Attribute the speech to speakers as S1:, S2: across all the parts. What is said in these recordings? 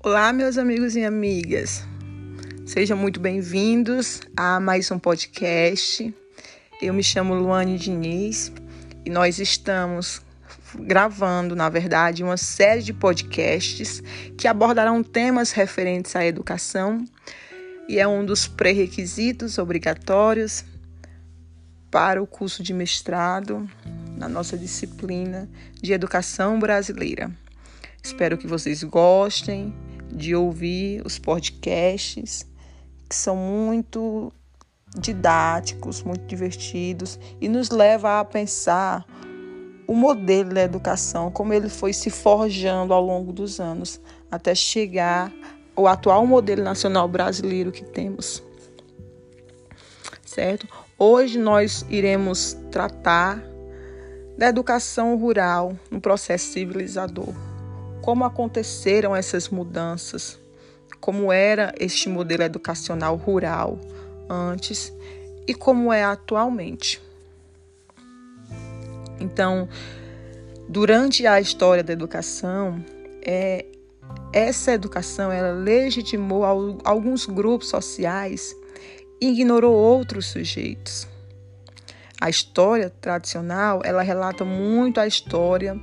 S1: Olá, meus amigos e amigas. Sejam muito bem-vindos a mais um podcast. Eu me chamo Luane Diniz e nós estamos gravando, na verdade, uma série de podcasts que abordarão temas referentes à educação e é um dos pré-requisitos obrigatórios para o curso de mestrado na nossa disciplina de educação brasileira. Espero que vocês gostem de ouvir os podcasts, que são muito didáticos, muito divertidos e nos leva a pensar o modelo da educação, como ele foi se forjando ao longo dos anos, até chegar ao atual modelo nacional brasileiro que temos. Certo? Hoje nós iremos tratar da educação rural no processo civilizador como aconteceram essas mudanças, como era este modelo educacional rural antes e como é atualmente. Então, durante a história da educação, é, essa educação ela legitimou alguns grupos sociais e ignorou outros sujeitos. A história tradicional ela relata muito a história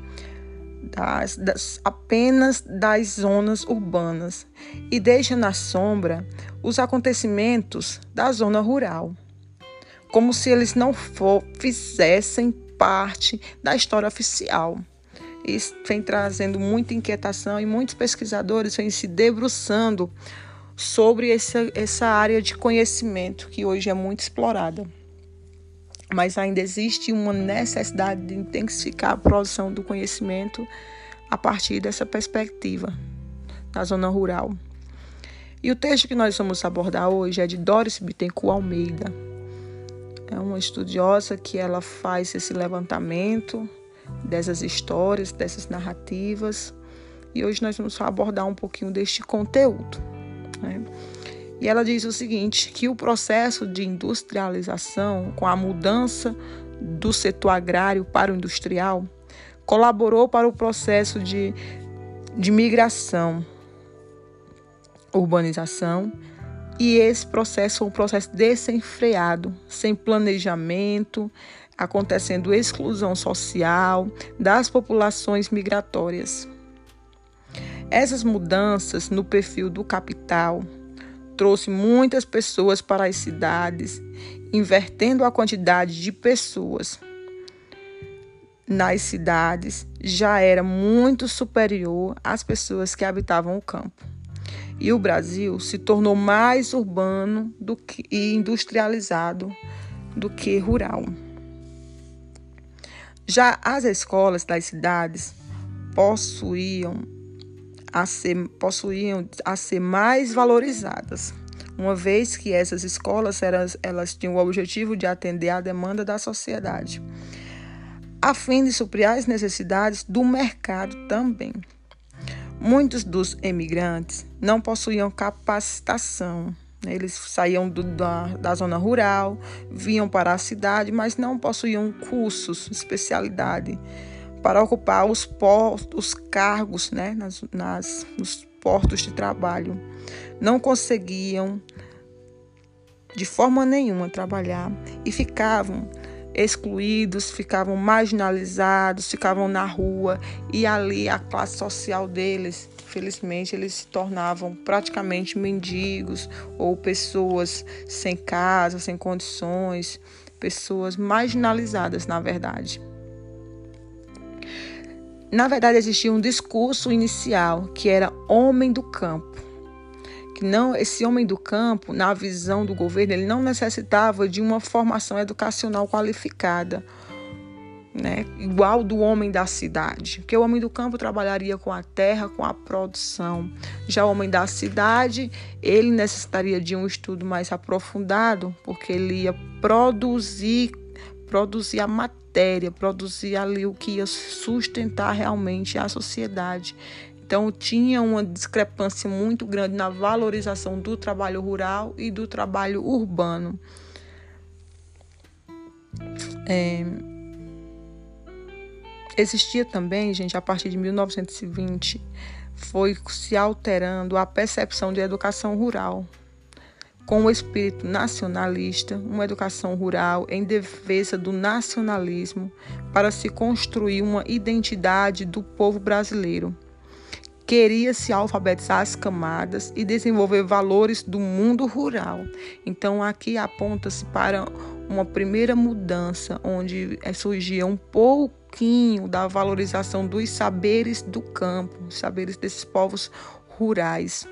S1: das, das, apenas das zonas urbanas e deixa na sombra os acontecimentos da zona rural, como se eles não for, fizessem parte da história oficial. Isso vem trazendo muita inquietação e muitos pesquisadores vêm se debruçando sobre essa, essa área de conhecimento que hoje é muito explorada mas ainda existe uma necessidade de intensificar a produção do conhecimento a partir dessa perspectiva da zona rural. E o texto que nós vamos abordar hoje é de Doris Bittencourt Almeida. É uma estudiosa que ela faz esse levantamento dessas histórias, dessas narrativas. E hoje nós vamos abordar um pouquinho deste conteúdo. Né? E ela diz o seguinte: que o processo de industrialização, com a mudança do setor agrário para o industrial, colaborou para o processo de, de migração, urbanização, e esse processo foi um processo desenfreado, sem planejamento, acontecendo exclusão social das populações migratórias. Essas mudanças no perfil do capital, trouxe muitas pessoas para as cidades, invertendo a quantidade de pessoas nas cidades já era muito superior às pessoas que habitavam o campo. E o Brasil se tornou mais urbano do que, e industrializado do que rural. Já as escolas das cidades possuíam a ser, possuíam a ser mais valorizadas, uma vez que essas escolas elas, elas tinham o objetivo de atender à demanda da sociedade, a fim de suprir as necessidades do mercado também. Muitos dos emigrantes não possuíam capacitação. Eles saíam do, da, da zona rural, vinham para a cidade, mas não possuíam cursos, especialidade para ocupar os, postos, os cargos né, nas, nas, nos portos de trabalho. Não conseguiam de forma nenhuma trabalhar e ficavam excluídos, ficavam marginalizados, ficavam na rua e ali a classe social deles, felizmente, eles se tornavam praticamente mendigos ou pessoas sem casa, sem condições, pessoas marginalizadas, na verdade. Na verdade, existia um discurso inicial que era homem do campo. Que não, esse homem do campo, na visão do governo, ele não necessitava de uma formação educacional qualificada, né? igual do homem da cidade. Porque o homem do campo trabalharia com a terra, com a produção. Já o homem da cidade, ele necessitaria de um estudo mais aprofundado, porque ele ia produzir, produzir a matéria produzir ali o que ia sustentar realmente a sociedade. Então, tinha uma discrepância muito grande na valorização do trabalho rural e do trabalho urbano. É... Existia também, gente, a partir de 1920, foi se alterando a percepção de educação rural, com o espírito nacionalista, uma educação rural em defesa do nacionalismo para se construir uma identidade do povo brasileiro. Queria-se alfabetizar as camadas e desenvolver valores do mundo rural. Então, aqui aponta-se para uma primeira mudança, onde eh, surgia um pouquinho da valorização dos saberes do campo, saberes desses povos rurais.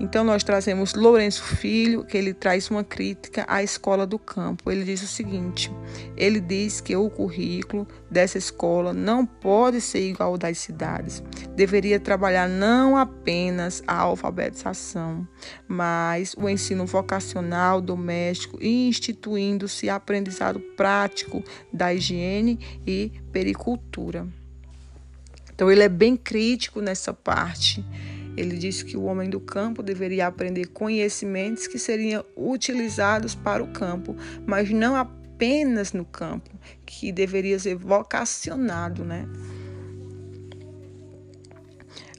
S1: Então nós trazemos Lourenço Filho, que ele traz uma crítica à escola do campo. Ele diz o seguinte: ele diz que o currículo dessa escola não pode ser igual ao das cidades. Deveria trabalhar não apenas a alfabetização, mas o ensino vocacional doméstico, instituindo-se aprendizado prático da higiene e pericultura. Então ele é bem crítico nessa parte ele disse que o homem do campo deveria aprender conhecimentos que seriam utilizados para o campo, mas não apenas no campo, que deveria ser vocacionado, né?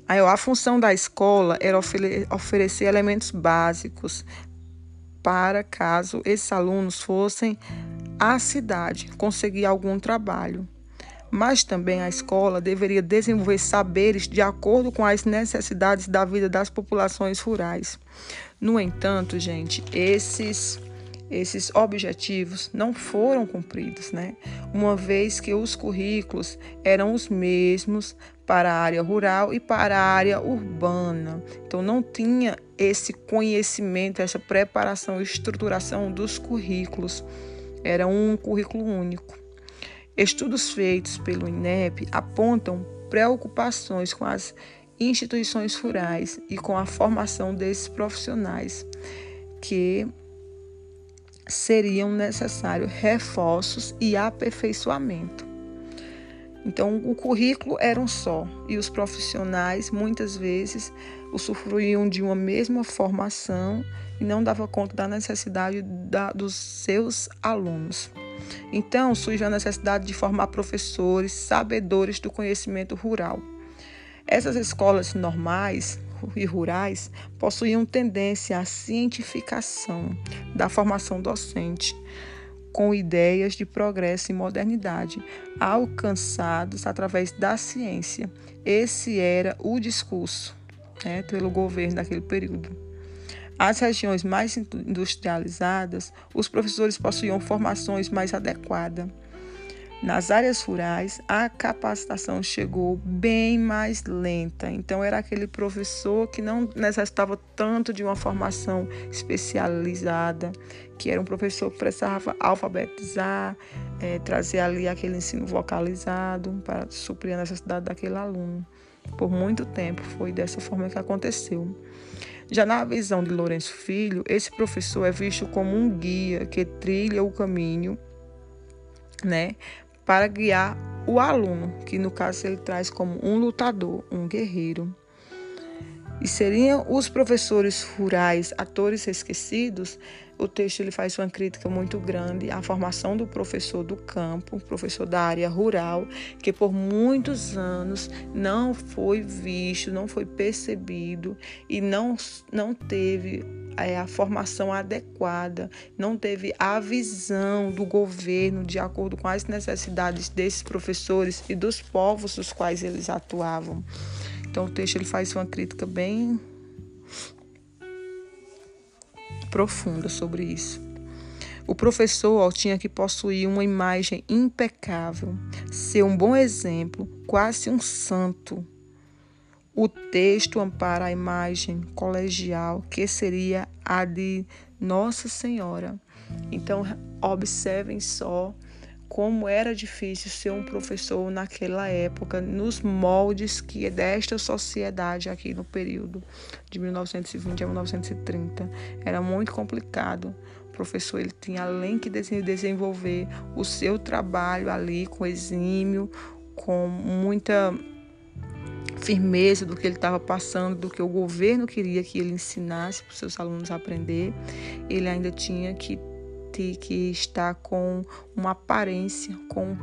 S1: Aí, a função da escola era oferecer elementos básicos para caso esses alunos fossem à cidade conseguir algum trabalho mas também a escola deveria desenvolver saberes de acordo com as necessidades da vida das populações rurais. No entanto, gente, esses esses objetivos não foram cumpridos, né? Uma vez que os currículos eram os mesmos para a área rural e para a área urbana. Então não tinha esse conhecimento, essa preparação estruturação dos currículos. Era um currículo único. Estudos feitos pelo INEP apontam preocupações com as instituições rurais e com a formação desses profissionais, que seriam necessários reforços e aperfeiçoamento. Então, o currículo era um só e os profissionais muitas vezes usufruíam de uma mesma formação e não dava conta da necessidade da, dos seus alunos. Então surge a necessidade de formar professores sabedores do conhecimento rural. Essas escolas normais e rurais possuíam tendência à cientificação da formação docente, com ideias de progresso e modernidade alcançados através da ciência. Esse era o discurso né, pelo governo daquele período. As regiões mais industrializadas, os professores possuíam formações mais adequadas. Nas áreas rurais, a capacitação chegou bem mais lenta. Então, era aquele professor que não necessitava tanto de uma formação especializada, que era um professor que precisava alfabetizar, é, trazer ali aquele ensino vocalizado para suprir a necessidade daquele aluno. Por muito tempo foi dessa forma que aconteceu. Já na visão de Lourenço Filho, esse professor é visto como um guia que trilha o caminho, né, para guiar o aluno, que no caso ele traz como um lutador, um guerreiro. E seriam os professores rurais atores esquecidos? O texto ele faz uma crítica muito grande à formação do professor do campo, professor da área rural, que por muitos anos não foi visto, não foi percebido e não, não teve é, a formação adequada, não teve a visão do governo de acordo com as necessidades desses professores e dos povos dos quais eles atuavam. Então o texto ele faz uma crítica bem profunda sobre isso. O professor tinha que possuir uma imagem impecável, ser um bom exemplo, quase um santo. O texto ampara a imagem colegial, que seria a de Nossa Senhora. Então, observem só como era difícil ser um professor naquela época, nos moldes que é desta sociedade aqui no período de 1920 a 1930. Era muito complicado. O professor ele tinha além que desenvolver o seu trabalho ali com exímio, com muita firmeza do que ele estava passando, do que o governo queria que ele ensinasse para os seus alunos aprender. Ele ainda tinha que ter que estar com uma aparência, com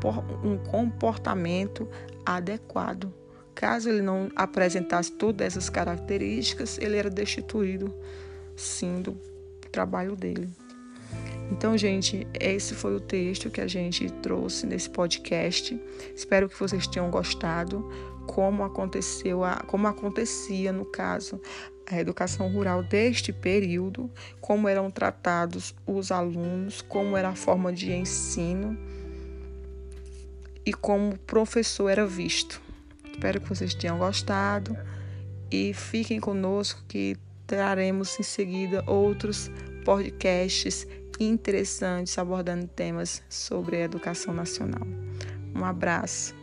S1: um comportamento adequado, Caso ele não apresentasse todas essas características, ele era destituído, sim, do trabalho dele. Então, gente, esse foi o texto que a gente trouxe nesse podcast. Espero que vocês tenham gostado, como aconteceu, a, como acontecia no caso a educação rural deste período, como eram tratados os alunos, como era a forma de ensino e como o professor era visto. Espero que vocês tenham gostado e fiquem conosco que traremos em seguida outros podcasts interessantes abordando temas sobre a educação nacional. Um abraço.